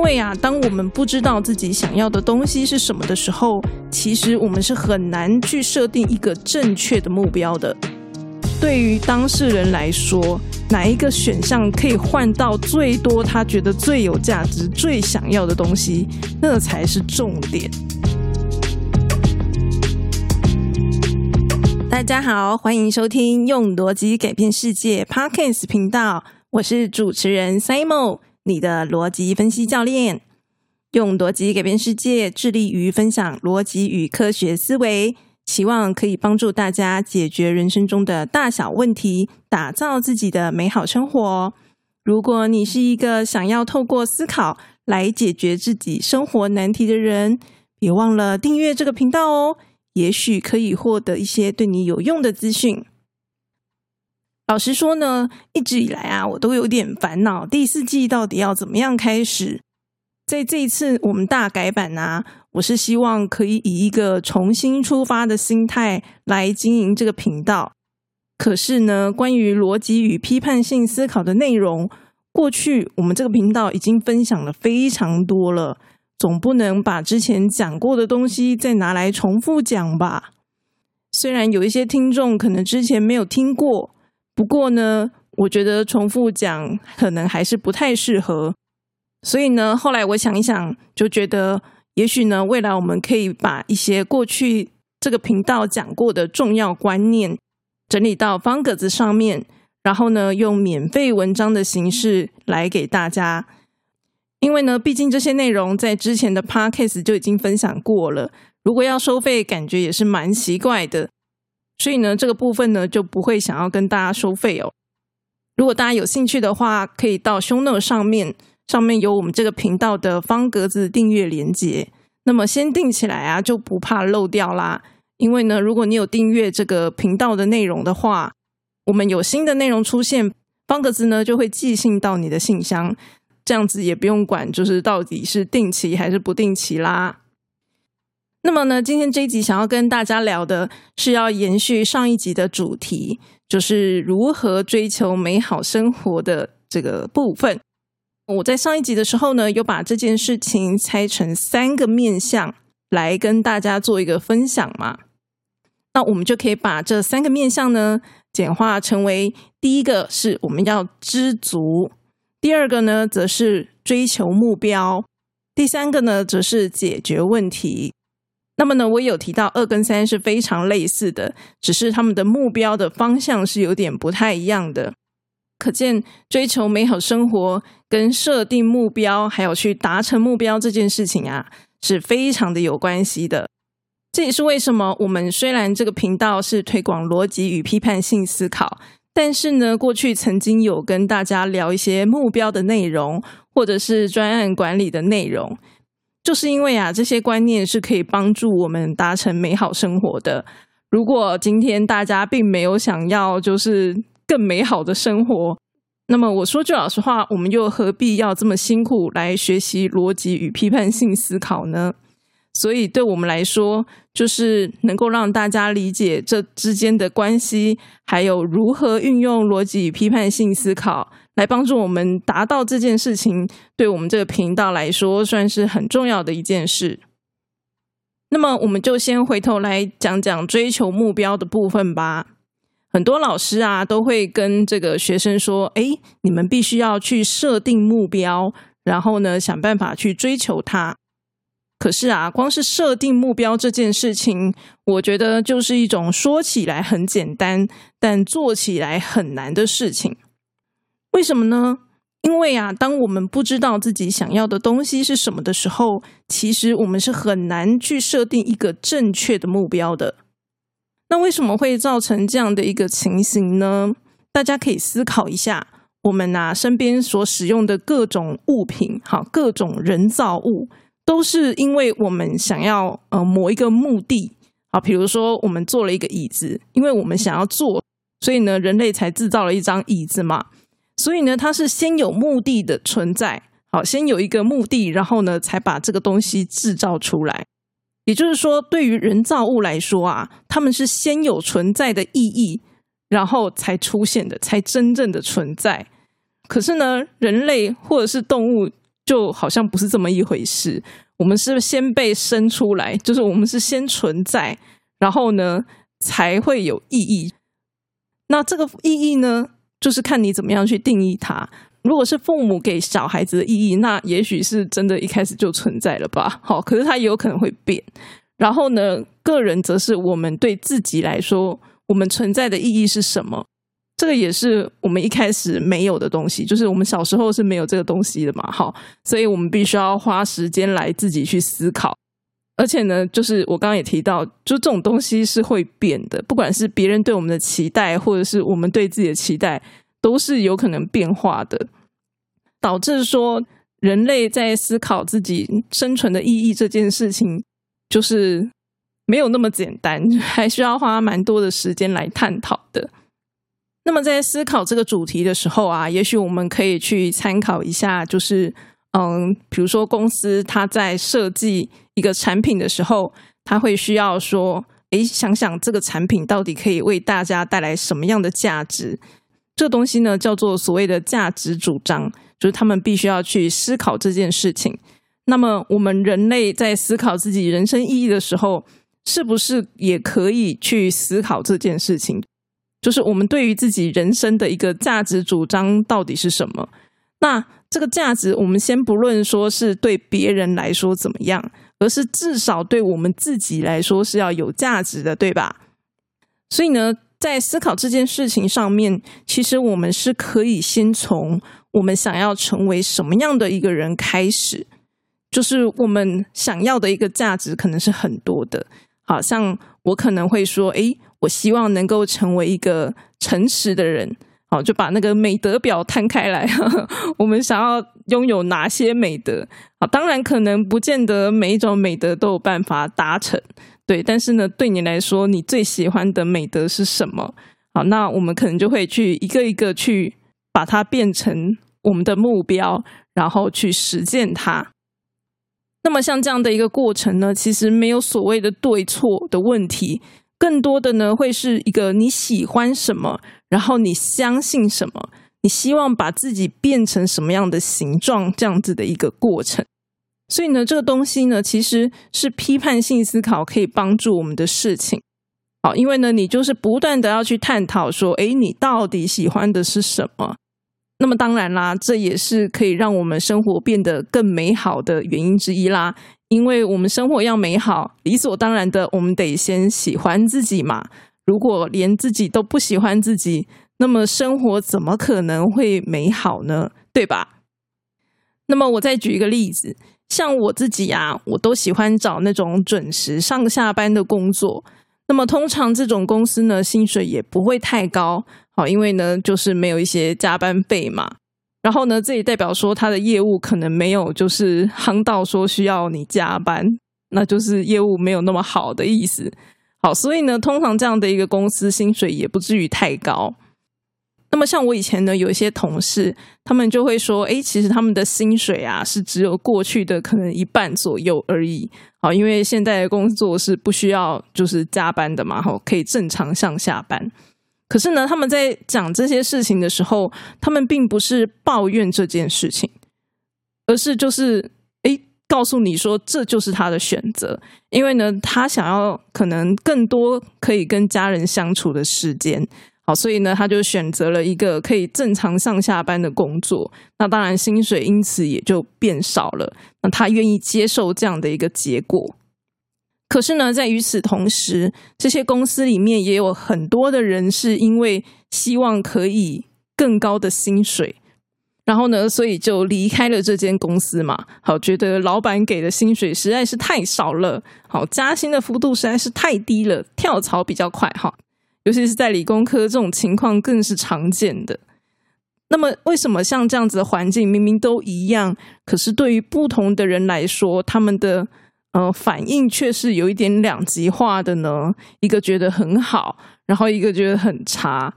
因为啊，当我们不知道自己想要的东西是什么的时候，其实我们是很难去设定一个正确的目标的。对于当事人来说，哪一个选项可以换到最多他觉得最有价值、最想要的东西，那才是重点。大家好，欢迎收听《用逻辑改变世界》Podcast 频道，我是主持人 Simon，你的逻辑分析教练。用逻辑改变世界，致力于分享逻辑与科学思维。希望可以帮助大家解决人生中的大小问题，打造自己的美好生活。如果你是一个想要透过思考来解决自己生活难题的人，别忘了订阅这个频道哦。也许可以获得一些对你有用的资讯。老实说呢，一直以来啊，我都有点烦恼，第四季到底要怎么样开始？在这一次我们大改版啊。我是希望可以以一个重新出发的心态来经营这个频道。可是呢，关于逻辑与批判性思考的内容，过去我们这个频道已经分享了非常多了，总不能把之前讲过的东西再拿来重复讲吧？虽然有一些听众可能之前没有听过，不过呢，我觉得重复讲可能还是不太适合。所以呢，后来我想一想，就觉得。也许呢，未来我们可以把一些过去这个频道讲过的重要观念整理到方格子上面，然后呢，用免费文章的形式来给大家。因为呢，毕竟这些内容在之前的 podcast 就已经分享过了，如果要收费，感觉也是蛮奇怪的。所以呢，这个部分呢就不会想要跟大家收费哦。如果大家有兴趣的话，可以到 show note 上面。上面有我们这个频道的方格子订阅连接，那么先订起来啊，就不怕漏掉啦。因为呢，如果你有订阅这个频道的内容的话，我们有新的内容出现，方格子呢就会寄信到你的信箱，这样子也不用管，就是到底是定期还是不定期啦。那么呢，今天这一集想要跟大家聊的是要延续上一集的主题，就是如何追求美好生活的这个部分。我在上一集的时候呢，有把这件事情拆成三个面向来跟大家做一个分享嘛。那我们就可以把这三个面向呢简化成为：第一个是我们要知足；第二个呢，则是追求目标；第三个呢，则是解决问题。那么呢，我有提到二跟三是非常类似的，只是他们的目标的方向是有点不太一样的。可见，追求美好生活跟设定目标，还有去达成目标这件事情啊，是非常的有关系的。这也是为什么我们虽然这个频道是推广逻辑与批判性思考，但是呢，过去曾经有跟大家聊一些目标的内容，或者是专案管理的内容，就是因为啊，这些观念是可以帮助我们达成美好生活的。如果今天大家并没有想要，就是。更美好的生活。那么我说句老实话，我们又何必要这么辛苦来学习逻辑与批判性思考呢？所以，对我们来说，就是能够让大家理解这之间的关系，还有如何运用逻辑与批判性思考来帮助我们达到这件事情，对我们这个频道来说，算是很重要的一件事。那么，我们就先回头来讲讲追求目标的部分吧。很多老师啊，都会跟这个学生说：“哎，你们必须要去设定目标，然后呢，想办法去追求它。”可是啊，光是设定目标这件事情，我觉得就是一种说起来很简单，但做起来很难的事情。为什么呢？因为啊，当我们不知道自己想要的东西是什么的时候，其实我们是很难去设定一个正确的目标的。那为什么会造成这样的一个情形呢？大家可以思考一下，我们拿身边所使用的各种物品，好，各种人造物，都是因为我们想要呃某一个目的，好，比如说我们做了一个椅子，因为我们想要坐，所以呢，人类才制造了一张椅子嘛。所以呢，它是先有目的的存在，好，先有一个目的，然后呢，才把这个东西制造出来。也就是说，对于人造物来说啊，他们是先有存在的意义，然后才出现的，才真正的存在。可是呢，人类或者是动物，就好像不是这么一回事。我们是先被生出来，就是我们是先存在，然后呢才会有意义。那这个意义呢，就是看你怎么样去定义它。如果是父母给小孩子的意义，那也许是真的一开始就存在了吧。好，可是它也有可能会变。然后呢，个人则是我们对自己来说，我们存在的意义是什么？这个也是我们一开始没有的东西，就是我们小时候是没有这个东西的嘛。好，所以我们必须要花时间来自己去思考。而且呢，就是我刚刚也提到，就这种东西是会变的，不管是别人对我们的期待，或者是我们对自己的期待。都是有可能变化的，导致说人类在思考自己生存的意义这件事情，就是没有那么简单，还需要花蛮多的时间来探讨的。那么在思考这个主题的时候啊，也许我们可以去参考一下，就是嗯，比如说公司它在设计一个产品的时候，它会需要说，诶，想想这个产品到底可以为大家带来什么样的价值。这东西呢，叫做所谓的价值主张，就是他们必须要去思考这件事情。那么，我们人类在思考自己人生意义的时候，是不是也可以去思考这件事情？就是我们对于自己人生的一个价值主张到底是什么？那这个价值，我们先不论说是对别人来说怎么样，而是至少对我们自己来说是要有价值的，对吧？所以呢？在思考这件事情上面，其实我们是可以先从我们想要成为什么样的一个人开始，就是我们想要的一个价值可能是很多的。好像我可能会说，诶，我希望能够成为一个诚实的人。好，就把那个美德表摊开来，我们想要拥有哪些美德？好，当然可能不见得每一种美德都有办法达成。对，但是呢，对你来说，你最喜欢的美德是什么？好，那我们可能就会去一个一个去把它变成我们的目标，然后去实践它。那么像这样的一个过程呢，其实没有所谓的对错的问题，更多的呢会是一个你喜欢什么，然后你相信什么，你希望把自己变成什么样的形状，这样子的一个过程。所以呢，这个东西呢，其实是批判性思考可以帮助我们的事情。好，因为呢，你就是不断的要去探讨说，诶，你到底喜欢的是什么？那么当然啦，这也是可以让我们生活变得更美好的原因之一啦。因为我们生活要美好，理所当然的，我们得先喜欢自己嘛。如果连自己都不喜欢自己，那么生活怎么可能会美好呢？对吧？那么我再举一个例子。像我自己啊，我都喜欢找那种准时上下班的工作。那么通常这种公司呢，薪水也不会太高，好，因为呢就是没有一些加班费嘛。然后呢，这也代表说他的业务可能没有就是夯到说需要你加班，那就是业务没有那么好的意思。好，所以呢，通常这样的一个公司薪水也不至于太高。那么像我以前呢，有一些同事，他们就会说，哎，其实他们的薪水啊，是只有过去的可能一半左右而已。好，因为现在的工作是不需要就是加班的嘛，好，可以正常上下班。可是呢，他们在讲这些事情的时候，他们并不是抱怨这件事情，而是就是，告诉你说这就是他的选择，因为呢，他想要可能更多可以跟家人相处的时间。好所以呢，他就选择了一个可以正常上下班的工作，那当然薪水因此也就变少了。那他愿意接受这样的一个结果。可是呢，在与此同时，这些公司里面也有很多的人是因为希望可以更高的薪水，然后呢，所以就离开了这间公司嘛。好，觉得老板给的薪水实在是太少了，好，加薪的幅度实在是太低了，跳槽比较快哈。尤其是在理工科，这种情况更是常见的。那么，为什么像这样子的环境明明都一样，可是对于不同的人来说，他们的呃反应却是有一点两极化的呢？一个觉得很好，然后一个觉得很差。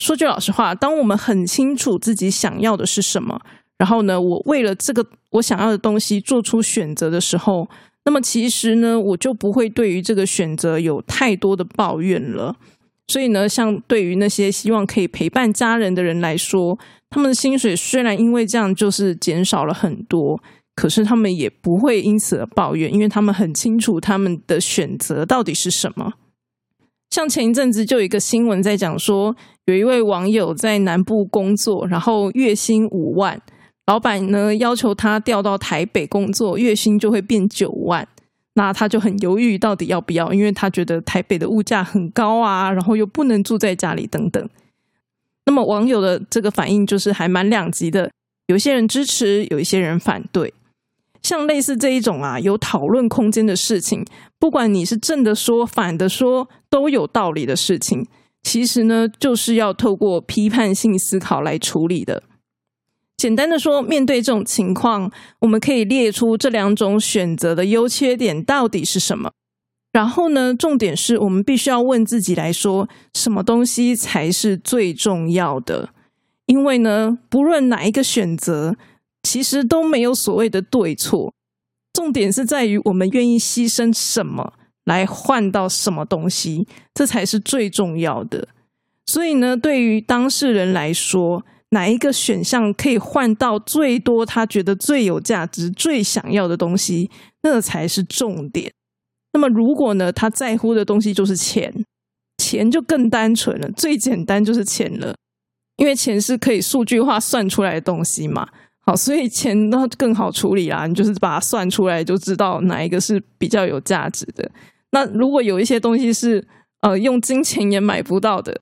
说句老实话，当我们很清楚自己想要的是什么，然后呢，我为了这个我想要的东西做出选择的时候。那么其实呢，我就不会对于这个选择有太多的抱怨了。所以呢，像对于那些希望可以陪伴家人的人来说，他们的薪水虽然因为这样就是减少了很多，可是他们也不会因此而抱怨，因为他们很清楚他们的选择到底是什么。像前一阵子就有一个新闻在讲说，有一位网友在南部工作，然后月薪五万，老板呢要求他调到台北工作，月薪就会变九万。那他就很犹豫，到底要不要？因为他觉得台北的物价很高啊，然后又不能住在家里等等。那么网友的这个反应就是还蛮两极的，有些人支持，有一些人反对。像类似这一种啊，有讨论空间的事情，不管你是正的说、反的说，都有道理的事情，其实呢，就是要透过批判性思考来处理的。简单的说，面对这种情况，我们可以列出这两种选择的优缺点到底是什么。然后呢，重点是我们必须要问自己来说，什么东西才是最重要的？因为呢，不论哪一个选择，其实都没有所谓的对错。重点是在于我们愿意牺牲什么来换到什么东西，这才是最重要的。所以呢，对于当事人来说，哪一个选项可以换到最多他觉得最有价值、最想要的东西，那才是重点。那么，如果呢，他在乎的东西就是钱，钱就更单纯了，最简单就是钱了，因为钱是可以数据化算出来的东西嘛。好，所以钱那更好处理啦，你就是把它算出来，就知道哪一个是比较有价值的。那如果有一些东西是呃用金钱也买不到的，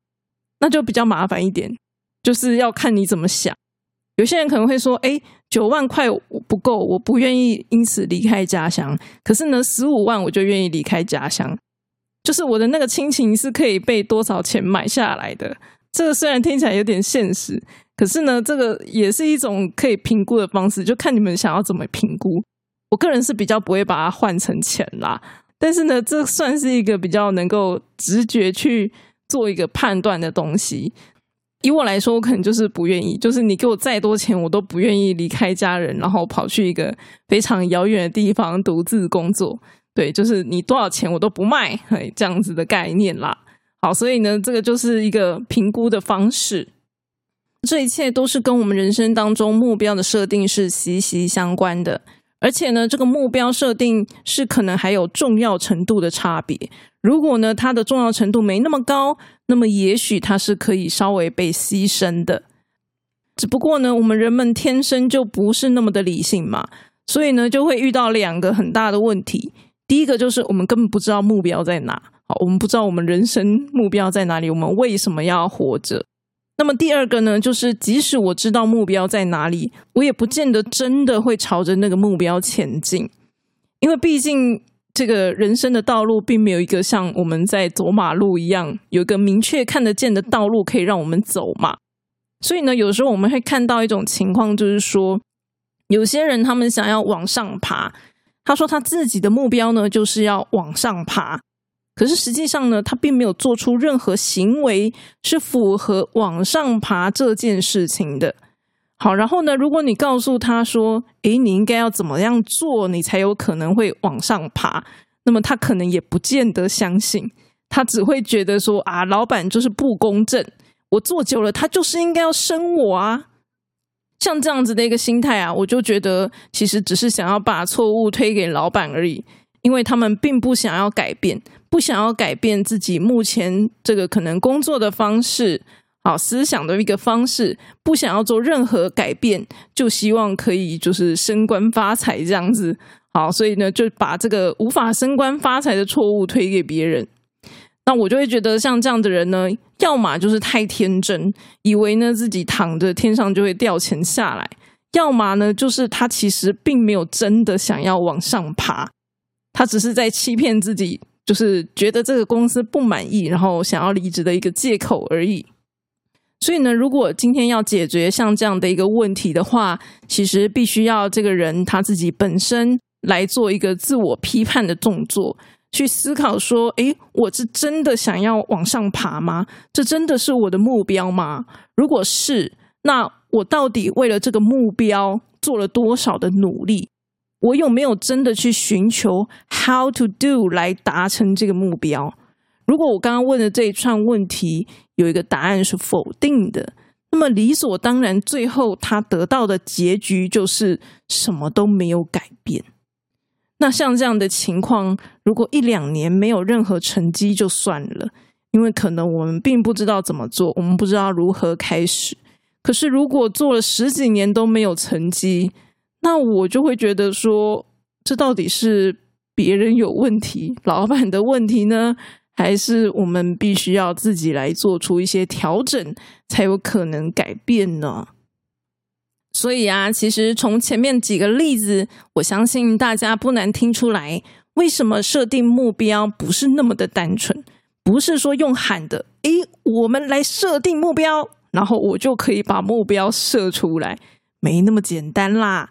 那就比较麻烦一点。就是要看你怎么想。有些人可能会说：“哎，九万块不够，我不愿意因此离开家乡。可是呢，十五万我就愿意离开家乡。就是我的那个亲情是可以被多少钱买下来的。这个虽然听起来有点现实，可是呢，这个也是一种可以评估的方式，就看你们想要怎么评估。我个人是比较不会把它换成钱啦，但是呢，这算是一个比较能够直觉去做一个判断的东西。”以我来说，我可能就是不愿意，就是你给我再多钱，我都不愿意离开家人，然后跑去一个非常遥远的地方独自工作。对，就是你多少钱我都不卖，这样子的概念啦。好，所以呢，这个就是一个评估的方式。这一切都是跟我们人生当中目标的设定是息息相关的。而且呢，这个目标设定是可能还有重要程度的差别。如果呢，它的重要程度没那么高，那么也许它是可以稍微被牺牲的。只不过呢，我们人们天生就不是那么的理性嘛，所以呢，就会遇到两个很大的问题。第一个就是我们根本不知道目标在哪，好，我们不知道我们人生目标在哪里，我们为什么要活着。那么第二个呢，就是即使我知道目标在哪里，我也不见得真的会朝着那个目标前进，因为毕竟这个人生的道路并没有一个像我们在走马路一样，有一个明确看得见的道路可以让我们走嘛。所以呢，有时候我们会看到一种情况，就是说有些人他们想要往上爬，他说他自己的目标呢就是要往上爬。可是实际上呢，他并没有做出任何行为是符合往上爬这件事情的。好，然后呢，如果你告诉他说：“诶，你应该要怎么样做，你才有可能会往上爬？”那么他可能也不见得相信，他只会觉得说：“啊，老板就是不公正，我做久了，他就是应该要升我啊。”像这样子的一个心态啊，我就觉得其实只是想要把错误推给老板而已，因为他们并不想要改变。不想要改变自己目前这个可能工作的方式，好思想的一个方式，不想要做任何改变，就希望可以就是升官发财这样子。好，所以呢，就把这个无法升官发财的错误推给别人。那我就会觉得，像这样的人呢，要么就是太天真，以为呢自己躺着天上就会掉钱下来；要么呢，就是他其实并没有真的想要往上爬，他只是在欺骗自己。就是觉得这个公司不满意，然后想要离职的一个借口而已。所以呢，如果今天要解决像这样的一个问题的话，其实必须要这个人他自己本身来做一个自我批判的动作，去思考说：诶，我是真的想要往上爬吗？这真的是我的目标吗？如果是，那我到底为了这个目标做了多少的努力？我有没有真的去寻求 how to do 来达成这个目标？如果我刚刚问的这一串问题有一个答案是否定的，那么理所当然，最后他得到的结局就是什么都没有改变。那像这样的情况，如果一两年没有任何成绩就算了，因为可能我们并不知道怎么做，我们不知道如何开始。可是如果做了十几年都没有成绩，那我就会觉得说，这到底是别人有问题，老板的问题呢，还是我们必须要自己来做出一些调整，才有可能改变呢？所以啊，其实从前面几个例子，我相信大家不难听出来，为什么设定目标不是那么的单纯，不是说用喊的，诶，我们来设定目标，然后我就可以把目标设出来，没那么简单啦。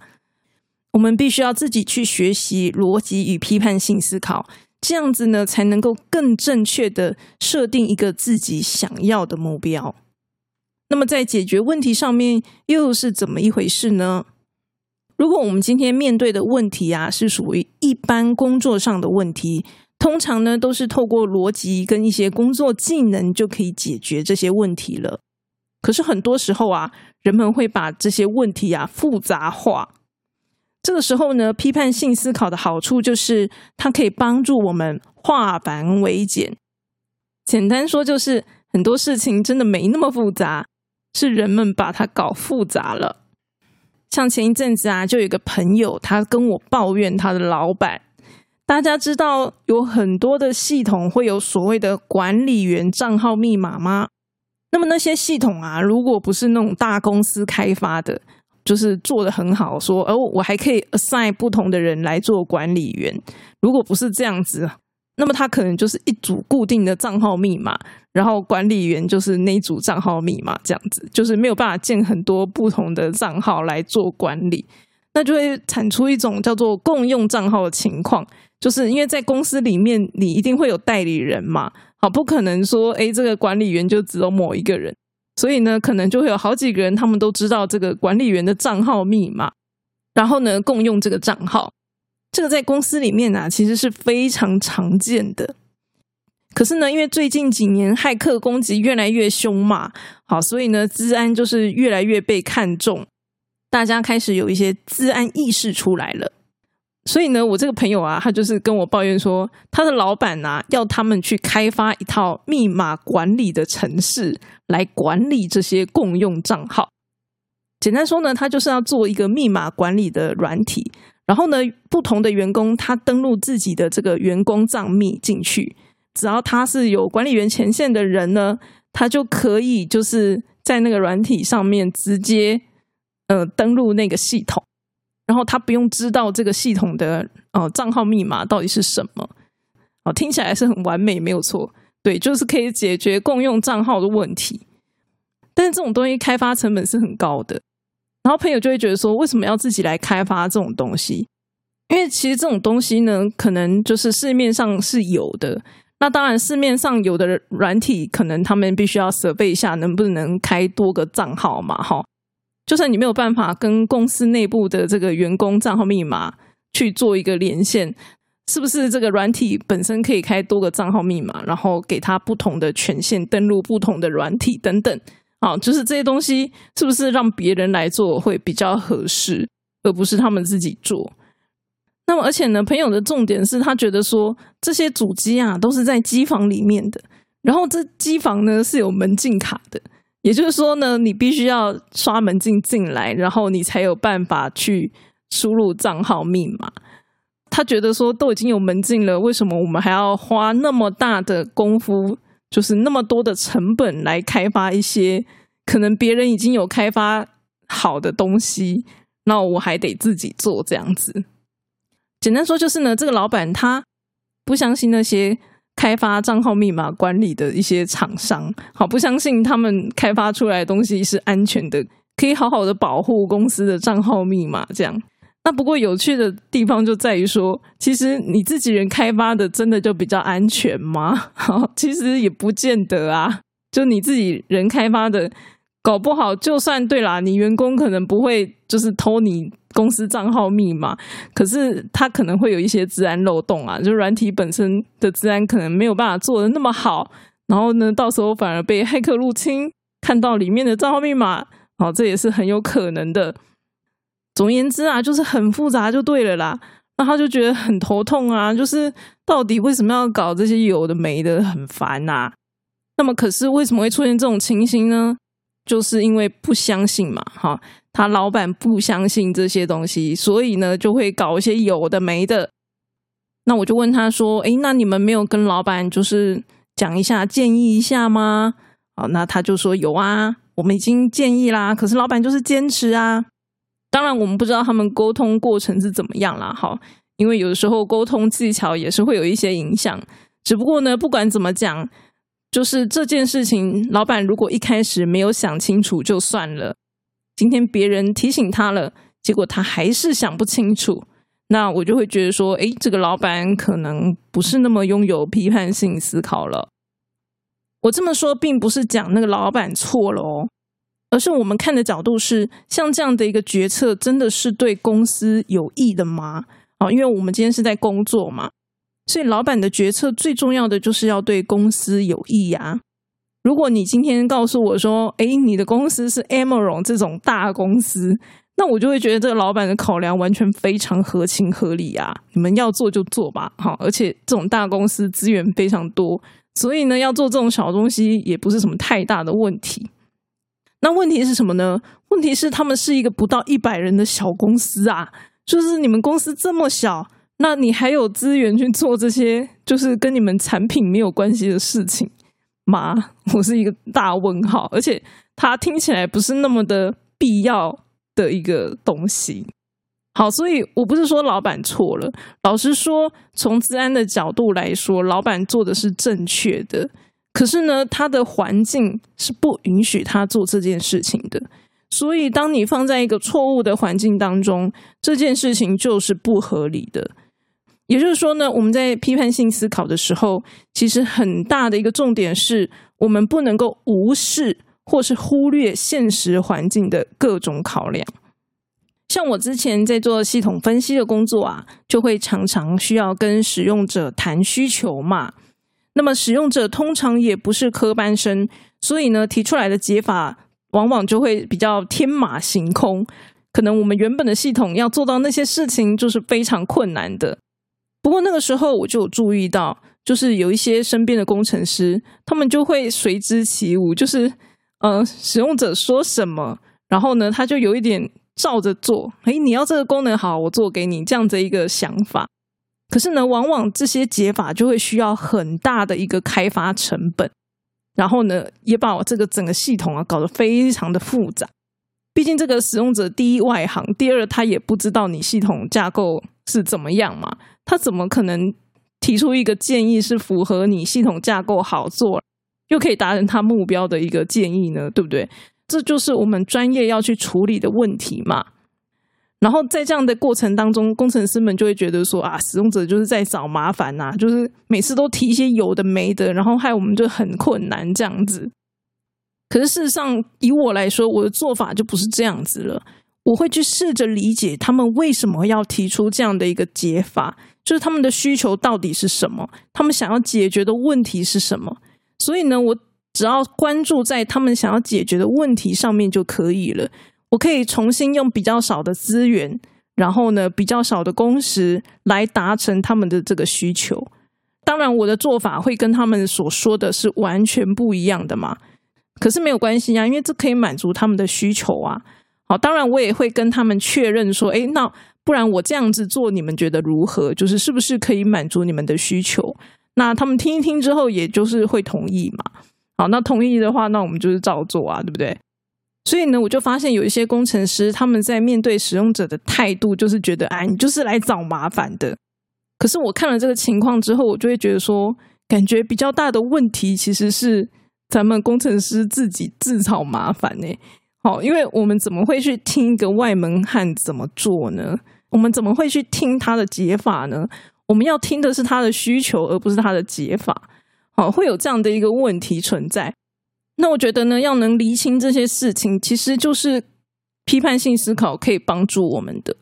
我们必须要自己去学习逻辑与批判性思考，这样子呢，才能够更正确的设定一个自己想要的目标。那么在解决问题上面又是怎么一回事呢？如果我们今天面对的问题啊是属于一般工作上的问题，通常呢都是透过逻辑跟一些工作技能就可以解决这些问题了。可是很多时候啊，人们会把这些问题啊复杂化。这个时候呢，批判性思考的好处就是它可以帮助我们化繁为简。简单说就是很多事情真的没那么复杂。是人们把它搞复杂了。像前一阵子啊，就有一个朋友，他跟我抱怨他的老板。大家知道有很多的系统会有所谓的管理员账号密码吗？那么那些系统啊，如果不是那种大公司开发的，就是做的很好，说哦，我还可以 assign 不同的人来做管理员。如果不是这样子。那么他可能就是一组固定的账号密码，然后管理员就是那一组账号密码，这样子就是没有办法建很多不同的账号来做管理，那就会产出一种叫做共用账号的情况。就是因为在公司里面，你一定会有代理人嘛，好，不可能说诶这个管理员就只有某一个人，所以呢，可能就会有好几个人，他们都知道这个管理员的账号密码，然后呢，共用这个账号。这个在公司里面啊，其实是非常常见的。可是呢，因为最近几年骇客攻击越来越凶嘛，好，所以呢，治安就是越来越被看重，大家开始有一些治安意识出来了。所以呢，我这个朋友啊，他就是跟我抱怨说，他的老板啊，要他们去开发一套密码管理的程式，来管理这些共用账号。简单说呢，他就是要做一个密码管理的软体。然后呢，不同的员工他登录自己的这个员工账密进去，只要他是有管理员权限的人呢，他就可以就是在那个软体上面直接呃登录那个系统，然后他不用知道这个系统的呃账号密码到底是什么。哦，听起来是很完美，没有错，对，就是可以解决共用账号的问题。但是这种东西开发成本是很高的。然后朋友就会觉得说，为什么要自己来开发这种东西？因为其实这种东西呢，可能就是市面上是有的。那当然，市面上有的软体，可能他们必须要设备一下，能不能开多个账号嘛？哈，就算你没有办法跟公司内部的这个员工账号密码去做一个连线，是不是这个软体本身可以开多个账号密码，然后给他不同的权限，登录不同的软体等等？好，就是这些东西是不是让别人来做会比较合适，而不是他们自己做？那么，而且呢，朋友的重点是他觉得说这些主机啊都是在机房里面的，然后这机房呢是有门禁卡的，也就是说呢，你必须要刷门禁进来，然后你才有办法去输入账号密码。他觉得说都已经有门禁了，为什么我们还要花那么大的功夫？就是那么多的成本来开发一些可能别人已经有开发好的东西，那我还得自己做这样子。简单说就是呢，这个老板他不相信那些开发账号密码管理的一些厂商，好不相信他们开发出来的东西是安全的，可以好好的保护公司的账号密码这样。那不过有趣的地方就在于说，其实你自己人开发的真的就比较安全吗？其实也不见得啊。就你自己人开发的搞不好就算对啦，你员工可能不会就是偷你公司账号密码，可是他可能会有一些治安漏洞啊，就软体本身的治安可能没有办法做的那么好，然后呢，到时候反而被黑客入侵，看到里面的账号密码，好，这也是很有可能的。总言之啊，就是很复杂就对了啦。那他就觉得很头痛啊，就是到底为什么要搞这些有的没的，很烦呐。那么，可是为什么会出现这种情形呢？就是因为不相信嘛，哈，他老板不相信这些东西，所以呢，就会搞一些有的没的。那我就问他说：“诶，那你们没有跟老板就是讲一下，建议一下吗？”好，那他就说：“有啊，我们已经建议啦，可是老板就是坚持啊。当然，我们不知道他们沟通过程是怎么样啦，哈，因为有的时候沟通技巧也是会有一些影响。只不过呢，不管怎么讲。”就是这件事情，老板如果一开始没有想清楚就算了。今天别人提醒他了，结果他还是想不清楚，那我就会觉得说，哎，这个老板可能不是那么拥有批判性思考了。我这么说，并不是讲那个老板错了哦，而是我们看的角度是，像这样的一个决策，真的是对公司有益的吗？啊，因为我们今天是在工作嘛。所以，老板的决策最重要的就是要对公司有益呀。如果你今天告诉我说：“哎，你的公司是 Amron 这种大公司”，那我就会觉得这个老板的考量完全非常合情合理啊。你们要做就做吧，好，而且这种大公司资源非常多，所以呢，要做这种小东西也不是什么太大的问题。那问题是什么呢？问题是他们是一个不到一百人的小公司啊，就是你们公司这么小。那你还有资源去做这些就是跟你们产品没有关系的事情吗？我是一个大问号，而且它听起来不是那么的必要的一个东西。好，所以我不是说老板错了，老实说，从治安的角度来说，老板做的是正确的。可是呢，他的环境是不允许他做这件事情的。所以，当你放在一个错误的环境当中，这件事情就是不合理的。也就是说呢，我们在批判性思考的时候，其实很大的一个重点是我们不能够无视或是忽略现实环境的各种考量。像我之前在做系统分析的工作啊，就会常常需要跟使用者谈需求嘛。那么使用者通常也不是科班生，所以呢，提出来的解法往往就会比较天马行空。可能我们原本的系统要做到那些事情，就是非常困难的。不过那个时候我就有注意到，就是有一些身边的工程师，他们就会随之起舞，就是呃，使用者说什么，然后呢，他就有一点照着做。哎，你要这个功能好，我做给你，这样子一个想法。可是呢，往往这些解法就会需要很大的一个开发成本，然后呢，也把我这个整个系统啊搞得非常的复杂。毕竟这个使用者第一外行，第二他也不知道你系统架构是怎么样嘛。他怎么可能提出一个建议是符合你系统架构好做，又可以达成他目标的一个建议呢？对不对？这就是我们专业要去处理的问题嘛。然后在这样的过程当中，工程师们就会觉得说啊，使用者就是在找麻烦呐，就是每次都提一些有的没的，然后害我们就很困难这样子。可是事实上，以我来说，我的做法就不是这样子了。我会去试着理解他们为什么要提出这样的一个解法。就是他们的需求到底是什么？他们想要解决的问题是什么？所以呢，我只要关注在他们想要解决的问题上面就可以了。我可以重新用比较少的资源，然后呢，比较少的工时来达成他们的这个需求。当然，我的做法会跟他们所说的是完全不一样的嘛。可是没有关系啊，因为这可以满足他们的需求啊。好，当然我也会跟他们确认说，诶，那。不然我这样子做，你们觉得如何？就是是不是可以满足你们的需求？那他们听一听之后，也就是会同意嘛。好，那同意的话，那我们就是照做啊，对不对？所以呢，我就发现有一些工程师，他们在面对使用者的态度，就是觉得，哎，你就是来找麻烦的。可是我看了这个情况之后，我就会觉得说，感觉比较大的问题其实是咱们工程师自己自找麻烦呢。好，因为我们怎么会去听一个外门汉怎么做呢？我们怎么会去听他的解法呢？我们要听的是他的需求，而不是他的解法。好，会有这样的一个问题存在。那我觉得呢，要能厘清这些事情，其实就是批判性思考可以帮助我们的。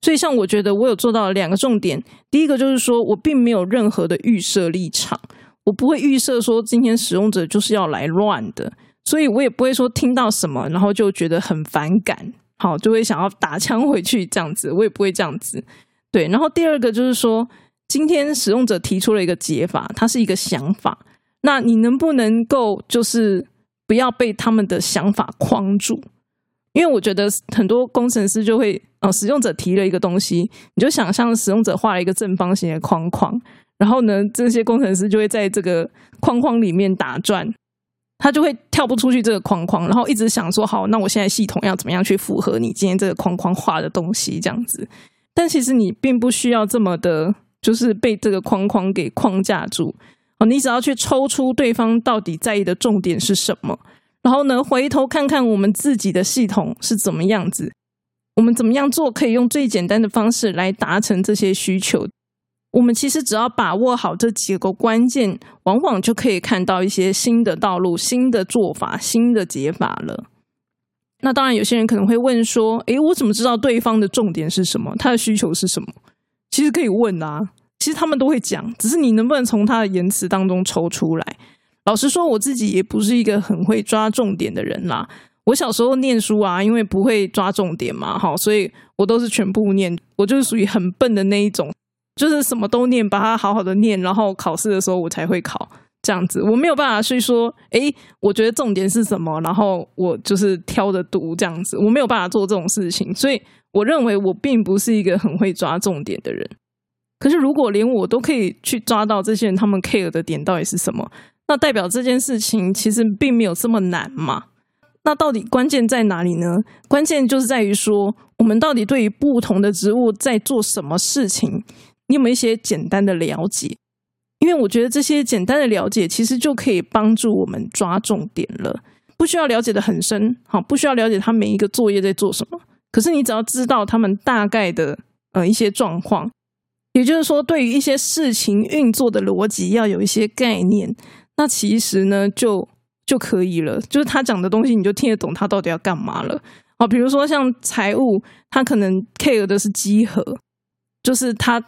所以，像我觉得我有做到两个重点，第一个就是说我并没有任何的预设立场，我不会预设说今天使用者就是要来乱的，所以我也不会说听到什么然后就觉得很反感，好就会想要打枪回去这样子，我也不会这样子。对，然后第二个就是说，今天使用者提出了一个解法，它是一个想法，那你能不能够就是不要被他们的想法框住？因为我觉得很多工程师就会，哦，使用者提了一个东西，你就想象使用者画了一个正方形的框框，然后呢，这些工程师就会在这个框框里面打转，他就会跳不出去这个框框，然后一直想说，好，那我现在系统要怎么样去符合你今天这个框框画的东西这样子？但其实你并不需要这么的，就是被这个框框给框架住哦，你只要去抽出对方到底在意的重点是什么。然后呢，回头看看我们自己的系统是怎么样子，我们怎么样做可以用最简单的方式来达成这些需求。我们其实只要把握好这几个关键，往往就可以看到一些新的道路、新的做法、新的解法了。那当然，有些人可能会问说：“诶，我怎么知道对方的重点是什么？他的需求是什么？”其实可以问啊，其实他们都会讲，只是你能不能从他的言辞当中抽出来。老实说，我自己也不是一个很会抓重点的人啦。我小时候念书啊，因为不会抓重点嘛，好，所以我都是全部念。我就是属于很笨的那一种，就是什么都念，把它好好的念，然后考试的时候我才会考这样子。我没有办法去说，诶，我觉得重点是什么，然后我就是挑着读这样子。我没有办法做这种事情，所以我认为我并不是一个很会抓重点的人。可是如果连我都可以去抓到这些人他们 care 的点到底是什么？那代表这件事情其实并没有这么难嘛？那到底关键在哪里呢？关键就是在于说，我们到底对于不同的植物在做什么事情，你有没有一些简单的了解？因为我觉得这些简单的了解，其实就可以帮助我们抓重点了。不需要了解的很深，好，不需要了解他每一个作业在做什么。可是你只要知道他们大概的呃一些状况，也就是说，对于一些事情运作的逻辑，要有一些概念。那其实呢，就就可以了。就是他讲的东西，你就听得懂他到底要干嘛了。好，比如说像财务，他可能 care 的是集合，就是他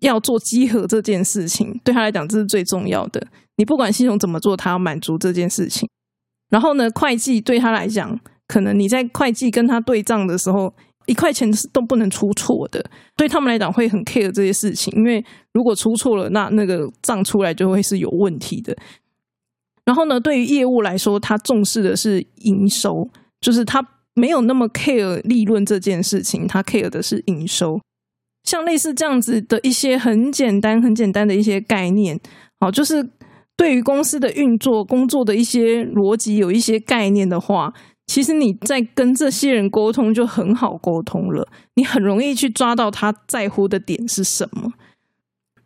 要做集合这件事情，对他来讲这是最重要的。你不管系统怎么做，他要满足这件事情。然后呢，会计对他来讲，可能你在会计跟他对账的时候。一块钱是都不能出错的，对他们来讲会很 care 这些事情，因为如果出错了，那那个账出来就会是有问题的。然后呢，对于业务来说，他重视的是营收，就是他没有那么 care 利润这件事情，他 care 的是营收。像类似这样子的一些很简单、很简单的一些概念，好，就是对于公司的运作、工作的一些逻辑有一些概念的话。其实你在跟这些人沟通就很好沟通了，你很容易去抓到他在乎的点是什么。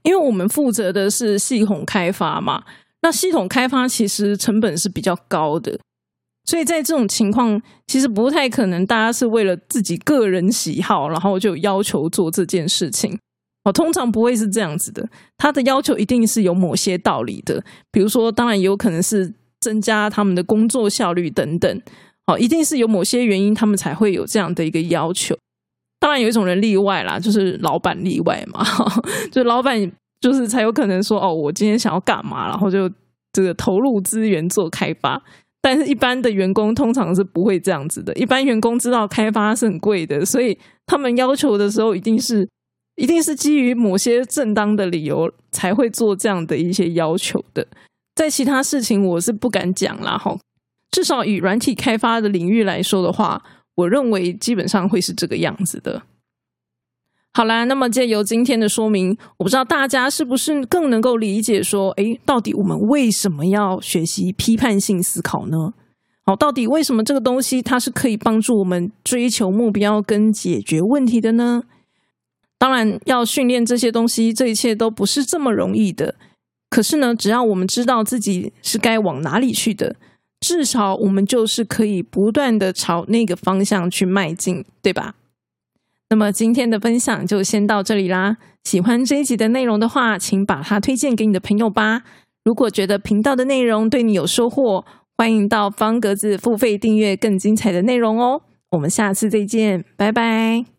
因为我们负责的是系统开发嘛，那系统开发其实成本是比较高的，所以在这种情况，其实不太可能大家是为了自己个人喜好，然后就要求做这件事情。哦，通常不会是这样子的，他的要求一定是有某些道理的，比如说，当然也有可能是增加他们的工作效率等等。哦，一定是有某些原因，他们才会有这样的一个要求。当然有一种人例外啦，就是老板例外嘛。就老板就是才有可能说，哦，我今天想要干嘛，然后就这个投入资源做开发。但是，一般的员工通常是不会这样子的。一般员工知道开发是很贵的，所以他们要求的时候，一定是一定是基于某些正当的理由才会做这样的一些要求的。在其他事情，我是不敢讲啦，哈。至少以软体开发的领域来说的话，我认为基本上会是这个样子的。好啦，那么借由今天的说明，我不知道大家是不是更能够理解说，诶，到底我们为什么要学习批判性思考呢？好，到底为什么这个东西它是可以帮助我们追求目标跟解决问题的呢？当然，要训练这些东西，这一切都不是这么容易的。可是呢，只要我们知道自己是该往哪里去的。至少我们就是可以不断的朝那个方向去迈进，对吧？那么今天的分享就先到这里啦。喜欢这一集的内容的话，请把它推荐给你的朋友吧。如果觉得频道的内容对你有收获，欢迎到方格子付费订阅更精彩的内容哦。我们下次再见，拜拜。